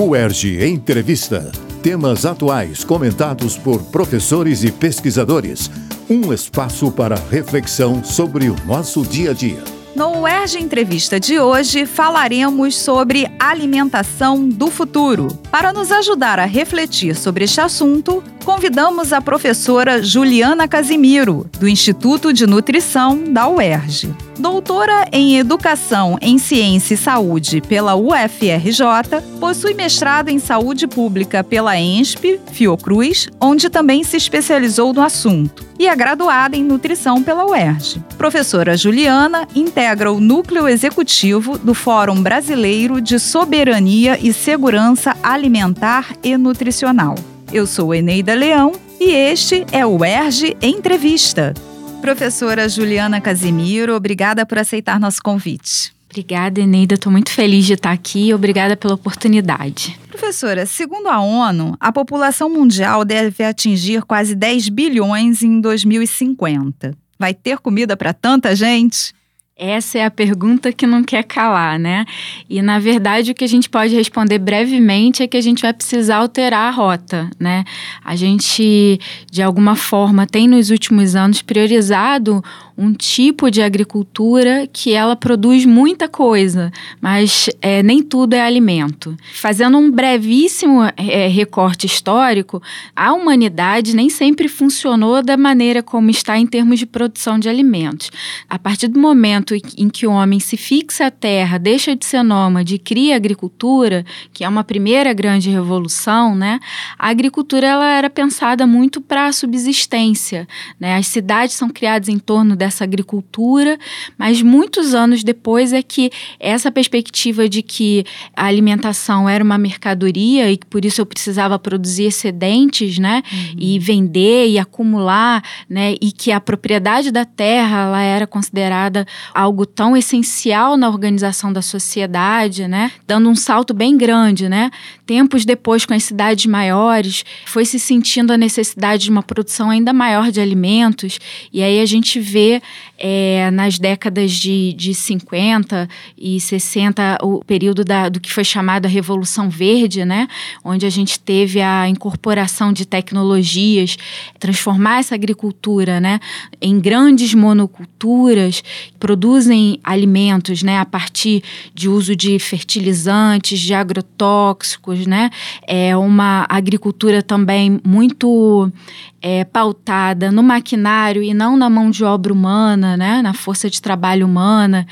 UERJ Entrevista. Temas atuais comentados por professores e pesquisadores. Um espaço para reflexão sobre o nosso dia a dia. No UERJ Entrevista de hoje, falaremos sobre alimentação do futuro. Para nos ajudar a refletir sobre este assunto, convidamos a professora Juliana Casimiro, do Instituto de Nutrição da UERJ. Doutora em Educação em Ciência e Saúde pela UFRJ, possui mestrado em Saúde Pública pela ENSP, Fiocruz, onde também se especializou no assunto, e é graduada em Nutrição pela UERJ. Professora Juliana integra o núcleo executivo do Fórum Brasileiro de Soberania e Segurança Alimentar e Nutricional. Eu sou Eneida Leão e este é o UERJ Entrevista. Professora Juliana Casimiro, obrigada por aceitar nosso convite. Obrigada, Eneida. Estou muito feliz de estar aqui. Obrigada pela oportunidade. Professora, segundo a ONU, a população mundial deve atingir quase 10 bilhões em 2050. Vai ter comida para tanta gente? Essa é a pergunta que não quer calar, né? E na verdade o que a gente pode responder brevemente é que a gente vai precisar alterar a rota, né? A gente de alguma forma tem nos últimos anos priorizado um tipo de agricultura que ela produz muita coisa, mas é, nem tudo é alimento. Fazendo um brevíssimo é, recorte histórico, a humanidade nem sempre funcionou da maneira como está em termos de produção de alimentos. A partir do momento em que o homem se fixa à terra, deixa de ser nômade e cria agricultura, que é uma primeira grande revolução, né? A agricultura ela era pensada muito para a subsistência, né? As cidades são criadas em torno dessa dessa agricultura, mas muitos anos depois é que essa perspectiva de que a alimentação era uma mercadoria e que por isso eu precisava produzir excedentes, né, uhum. e vender e acumular, né, e que a propriedade da terra ela era considerada algo tão essencial na organização da sociedade, né, dando um salto bem grande, né. Tempos depois, com as cidades maiores, foi se sentindo a necessidade de uma produção ainda maior de alimentos, e aí a gente vê é, nas décadas de, de 50 e 60, o período da, do que foi chamado a Revolução Verde, né? onde a gente teve a incorporação de tecnologias, transformar essa agricultura né? em grandes monoculturas, produzem alimentos né? a partir de uso de fertilizantes, de agrotóxicos, né? é uma agricultura também muito é, pautada no maquinário e não na mão de obra humana, né, na força de trabalho humana,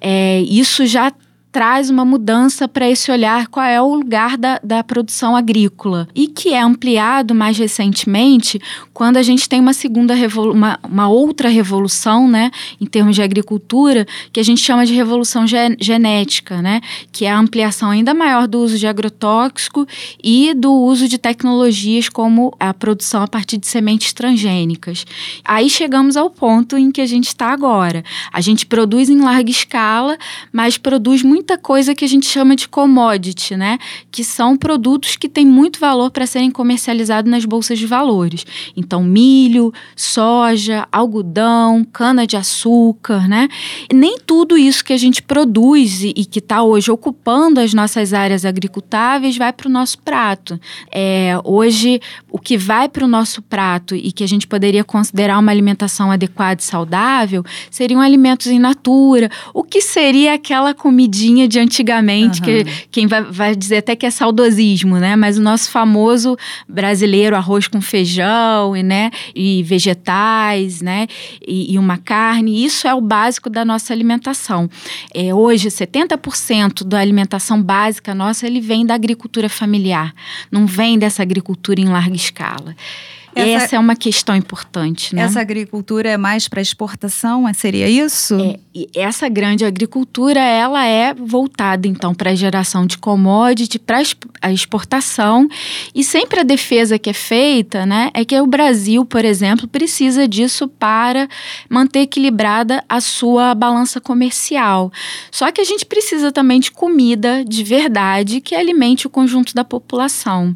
é, isso já traz uma mudança para esse olhar qual é o lugar da, da produção agrícola e que é ampliado mais recentemente quando a gente tem uma segunda uma, uma outra revolução, né, em termos de agricultura, que a gente chama de revolução ge genética, né, que é a ampliação ainda maior do uso de agrotóxico e do uso de tecnologias como a produção a partir de sementes transgênicas. Aí chegamos ao ponto em que a gente está agora. A gente produz em larga escala, mas produz muito muita coisa que a gente chama de commodity, né? Que são produtos que têm muito valor para serem comercializados nas bolsas de valores. Então, milho, soja, algodão, cana-de-açúcar, né? E nem tudo isso que a gente produz e, e que está hoje ocupando as nossas áreas agricultáveis vai para o nosso prato. É, hoje, o que vai para o nosso prato e que a gente poderia considerar uma alimentação adequada e saudável seriam alimentos in natura. O que seria aquela comidinha de antigamente, uhum. que quem vai, vai dizer até que é saudosismo, né? Mas o nosso famoso brasileiro arroz com feijão e, né? e vegetais, né? E, e uma carne, isso é o básico da nossa alimentação. É, hoje, 70% da alimentação básica nossa ele vem da agricultura familiar, não vem dessa agricultura em larga escala. Essa, essa, é uma questão importante, né? Essa agricultura é mais para exportação, seria isso? É, e essa grande agricultura, ela é voltada então para a geração de commodity, para a exportação, e sempre a defesa que é feita, né, é que o Brasil, por exemplo, precisa disso para manter equilibrada a sua balança comercial. Só que a gente precisa também de comida de verdade que alimente o conjunto da população.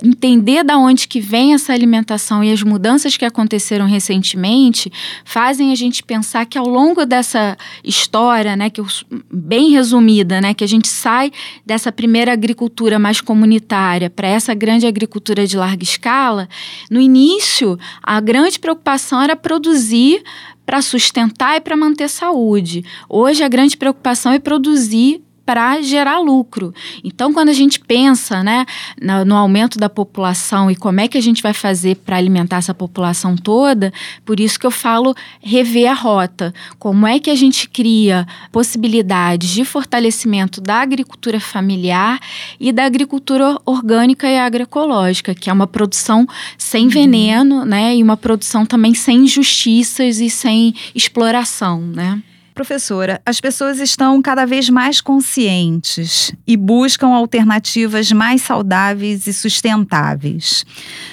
Entender da onde que vem essa alimentação e as mudanças que aconteceram recentemente fazem a gente pensar que ao longo dessa história, né, que eu, bem resumida, né, que a gente sai dessa primeira agricultura mais comunitária para essa grande agricultura de larga escala, no início a grande preocupação era produzir para sustentar e para manter saúde. Hoje a grande preocupação é produzir para gerar lucro. Então, quando a gente pensa né, no, no, aumento da população e como é que a gente vai fazer para alimentar essa população toda, por isso que eu falo rever a rota. Como é que a gente cria possibilidades de fortalecimento da agricultura familiar e da agricultura orgânica e agroecológica, que é uma produção sem uhum. veneno, né, e uma produção também sem injustiças e sem exploração, né? Professora, as pessoas estão cada vez mais conscientes e buscam alternativas mais saudáveis e sustentáveis.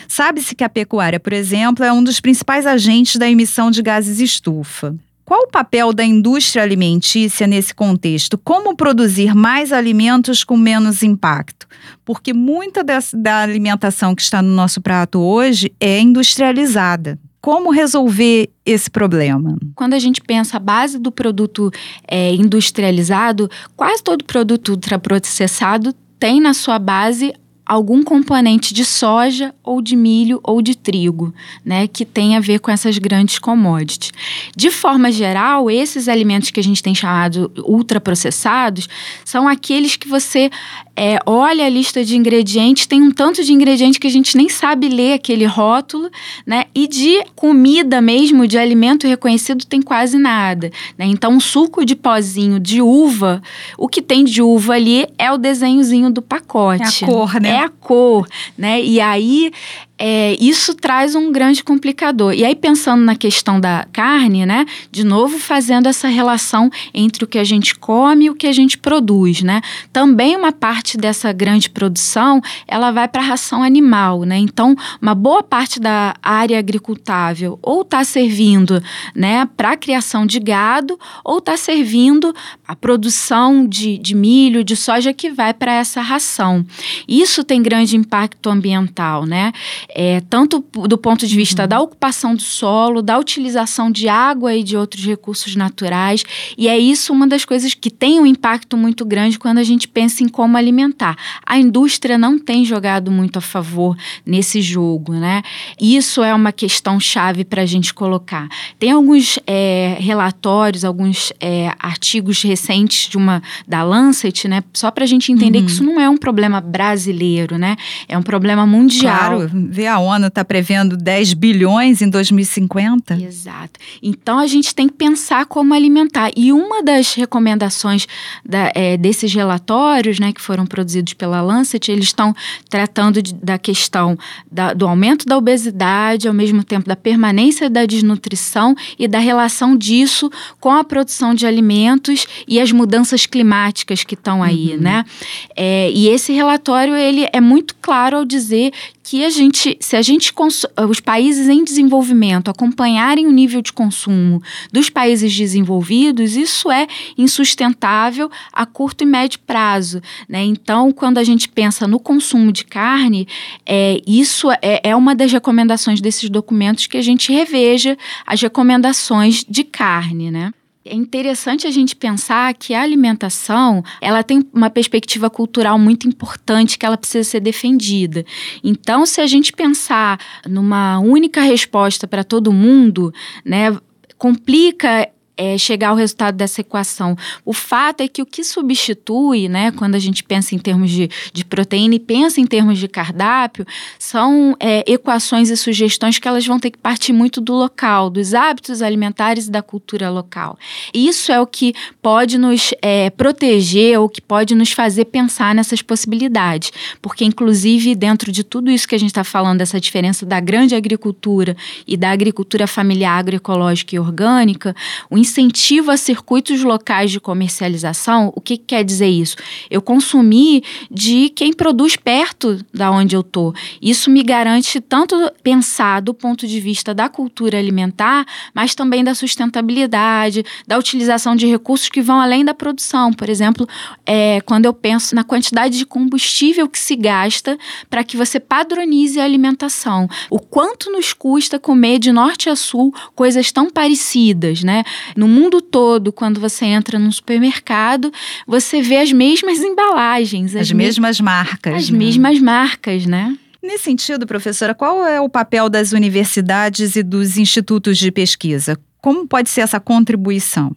Sabe-se que a pecuária, por exemplo, é um dos principais agentes da emissão de gases estufa. Qual o papel da indústria alimentícia nesse contexto? Como produzir mais alimentos com menos impacto? Porque muita da alimentação que está no nosso prato hoje é industrializada como resolver esse problema? Quando a gente pensa a base do produto é, industrializado, quase todo produto ultraprocessado tem na sua base algum componente de soja ou de milho ou de trigo, né, que tem a ver com essas grandes commodities. De forma geral, esses alimentos que a gente tem chamado ultraprocessados são aqueles que você é, olha a lista de ingredientes, tem um tanto de ingrediente que a gente nem sabe ler aquele rótulo, né? E de comida mesmo, de alimento reconhecido, tem quase nada. Né? Então, um suco de pozinho de uva, o que tem de uva ali é o desenhozinho do pacote. É a cor, né? É a cor, né? E aí é, isso traz um grande complicador. E aí, pensando na questão da carne, né? De novo, fazendo essa relação entre o que a gente come e o que a gente produz, né? Também uma parte dessa grande produção, ela vai para a ração animal, né? Então, uma boa parte da área agricultável ou está servindo, né? Para a criação de gado ou está servindo a produção de, de milho, de soja que vai para essa ração. Isso tem grande impacto ambiental, né? É, tanto do ponto de vista uhum. da ocupação do solo, da utilização de água e de outros recursos naturais. E é isso uma das coisas que tem um impacto muito grande quando a gente pensa em como alimentar. A indústria não tem jogado muito a favor nesse jogo, né? Isso é uma questão chave para a gente colocar. Tem alguns é, relatórios, alguns é, artigos recentes de uma da Lancet, né? Só para a gente entender uhum. que isso não é um problema brasileiro, né? É um problema mundial. Claro, vê a ONU está prevendo 10 bilhões em 2050. Exato. Então a gente tem que pensar como alimentar. E uma das recomendações da, é, desses relatórios, né, que foram produzidos pela Lancet, eles estão tratando de, da questão da, do aumento da obesidade, ao mesmo tempo da permanência da desnutrição e da relação disso com a produção de alimentos e as mudanças climáticas que estão aí, uhum. né? É, e esse relatório ele é muito claro ao dizer que a gente, se a gente os países em desenvolvimento acompanharem o nível de consumo dos países desenvolvidos, isso é insustentável a curto e médio prazo, né? Então, quando a gente pensa no consumo de carne, é, isso é, é uma das recomendações desses documentos que a gente reveja as recomendações de carne, né? É interessante a gente pensar que a alimentação, ela tem uma perspectiva cultural muito importante que ela precisa ser defendida. Então, se a gente pensar numa única resposta para todo mundo, né, complica é, chegar ao resultado dessa equação. O fato é que o que substitui, né, quando a gente pensa em termos de, de proteína e pensa em termos de cardápio, são é, equações e sugestões que elas vão ter que partir muito do local, dos hábitos alimentares e da cultura local. Isso é o que pode nos é, proteger ou que pode nos fazer pensar nessas possibilidades, porque inclusive dentro de tudo isso que a gente está falando, dessa diferença da grande agricultura e da agricultura familiar agroecológica e orgânica, o incentivo a circuitos locais de comercialização, o que, que quer dizer isso? Eu consumir de quem produz perto da onde eu estou. Isso me garante tanto pensar do ponto de vista da cultura alimentar, mas também da sustentabilidade, da utilização de recursos que vão além da produção. Por exemplo, é, quando eu penso na quantidade de combustível que se gasta para que você padronize a alimentação. O quanto nos custa comer de norte a sul coisas tão parecidas, né? No mundo todo, quando você entra num supermercado, você vê as mesmas embalagens, as, as mesmas marcas. As né? mesmas marcas, né? Nesse sentido, professora, qual é o papel das universidades e dos institutos de pesquisa? Como pode ser essa contribuição?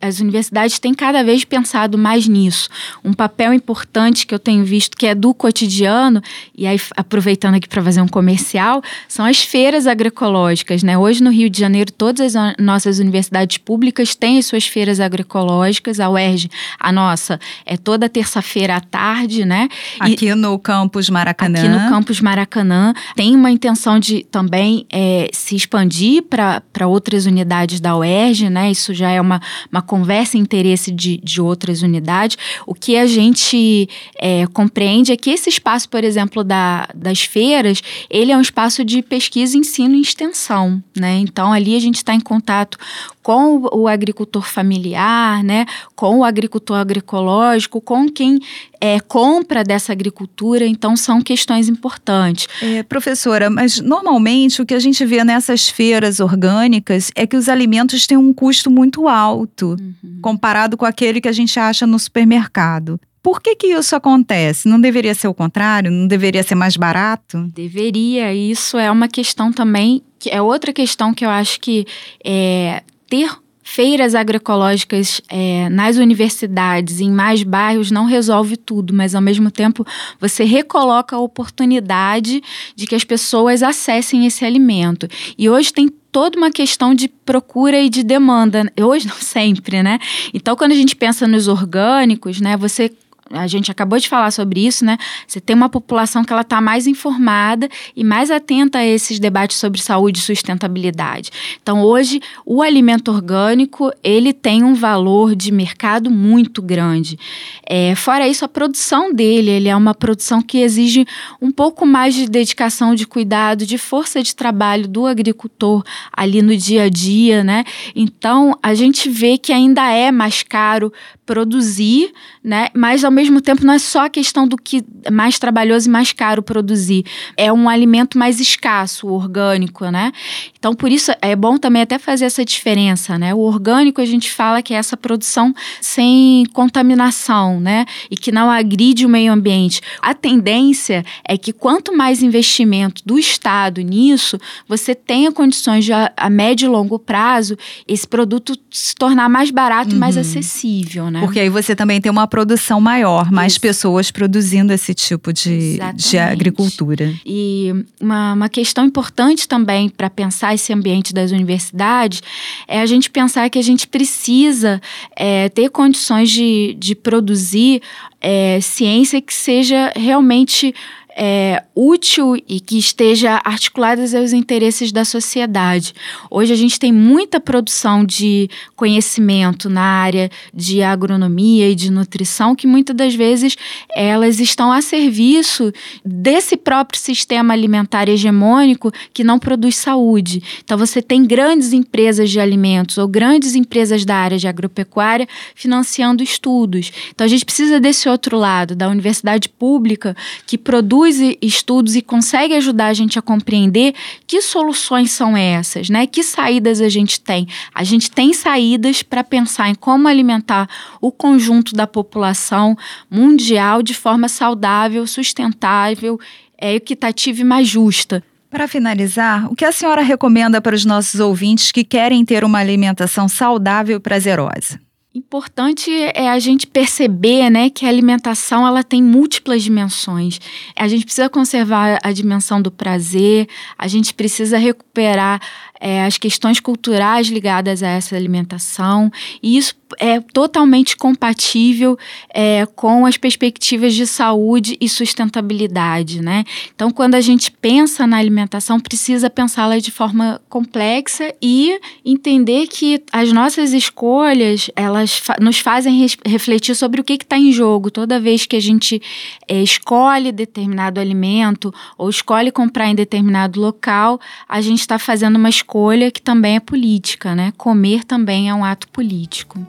As universidades têm cada vez pensado mais nisso. Um papel importante que eu tenho visto que é do cotidiano, e aí aproveitando aqui para fazer um comercial, são as feiras agroecológicas. Né? Hoje no Rio de Janeiro, todas as nossas universidades públicas têm as suas feiras agroecológicas. A UERJ, a nossa, é toda terça-feira à tarde, né? Aqui e, no campus Maracanã. Aqui no campus Maracanã. Tem uma intenção de também é, se expandir para outras unidades da UERJ, né? Isso já é uma, uma conversa e interesse de, de outras unidades, o que a gente é, compreende é que esse espaço, por exemplo, da, das feiras, ele é um espaço de pesquisa, ensino e extensão, né? Então, ali a gente está em contato com o agricultor familiar, né, com o agricultor agroecológico, com quem é, compra dessa agricultura, então são questões importantes. É, professora, mas normalmente o que a gente vê nessas feiras orgânicas é que os alimentos têm um custo muito alto uhum. comparado com aquele que a gente acha no supermercado. Por que, que isso acontece? Não deveria ser o contrário? Não deveria ser mais barato? Deveria. Isso é uma questão também, que é outra questão que eu acho que é, ter feiras agroecológicas é, nas universidades, em mais bairros, não resolve tudo, mas ao mesmo tempo você recoloca a oportunidade de que as pessoas acessem esse alimento. E hoje tem toda uma questão de procura e de demanda. Hoje não sempre, né? Então, quando a gente pensa nos orgânicos, né, você a gente acabou de falar sobre isso, né? Você tem uma população que ela está mais informada e mais atenta a esses debates sobre saúde e sustentabilidade. Então, hoje, o alimento orgânico, ele tem um valor de mercado muito grande. É, fora isso, a produção dele, ele é uma produção que exige um pouco mais de dedicação, de cuidado, de força de trabalho do agricultor ali no dia a dia, né? Então, a gente vê que ainda é mais caro produzir, né? Mas ao mesmo tempo não é só a questão do que é mais trabalhoso e mais caro produzir. É um alimento mais escasso, orgânico, né? Então por isso é bom também até fazer essa diferença, né? O orgânico a gente fala que é essa produção sem contaminação, né? E que não agride o meio ambiente. A tendência é que quanto mais investimento do Estado nisso, você tenha condições de a, a médio e longo prazo esse produto se tornar mais barato, uhum. mais acessível, né? né? Porque aí você também tem uma produção maior, mais Isso. pessoas produzindo esse tipo de, de agricultura. E uma, uma questão importante também para pensar esse ambiente das universidades é a gente pensar que a gente precisa é, ter condições de, de produzir é, ciência que seja realmente é, útil e que esteja articulada aos interesses da sociedade. Hoje a gente tem muita produção de conhecimento na área de agronomia e de nutrição que muitas das vezes elas estão a serviço desse próprio sistema alimentar hegemônico que não produz saúde. Então você tem grandes empresas de alimentos ou grandes empresas da área de agropecuária financiando estudos. Então a gente precisa desse outro lado, da universidade pública que produz produz estudos e consegue ajudar a gente a compreender que soluções são essas, né? Que saídas a gente tem? A gente tem saídas para pensar em como alimentar o conjunto da população mundial de forma saudável, sustentável, é, equitativa e mais justa. Para finalizar, o que a senhora recomenda para os nossos ouvintes que querem ter uma alimentação saudável e prazerosa? Importante é a gente perceber, né, que a alimentação ela tem múltiplas dimensões. A gente precisa conservar a dimensão do prazer, a gente precisa recuperar é, as questões culturais ligadas a essa alimentação, e isso é totalmente compatível é, com as perspectivas de saúde e sustentabilidade, né? Então, quando a gente pensa na alimentação, precisa pensá-la de forma complexa e entender que as nossas escolhas, elas fa nos fazem refletir sobre o que está em jogo toda vez que a gente é, escolhe determinado alimento ou escolhe comprar em determinado local, a gente está fazendo uma escolha escolha que também é política, né? Comer também é um ato político.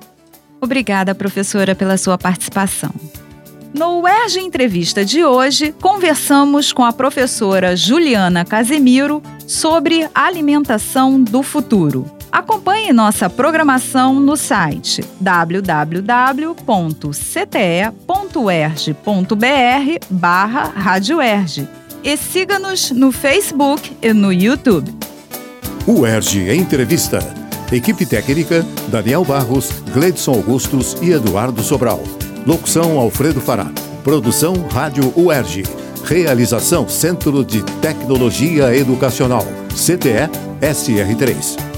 Obrigada, professora, pela sua participação. No UERJ Entrevista de hoje, conversamos com a professora Juliana Casemiro sobre alimentação do futuro. Acompanhe nossa programação no site www.cte.erg.br barra e siga-nos no Facebook e no YouTube. UERJ Entrevista. Equipe técnica: Daniel Barros, Gleidson Augustos e Eduardo Sobral. Locução: Alfredo Fará. Produção: Rádio UERJ. Realização: Centro de Tecnologia Educacional. CTE SR3.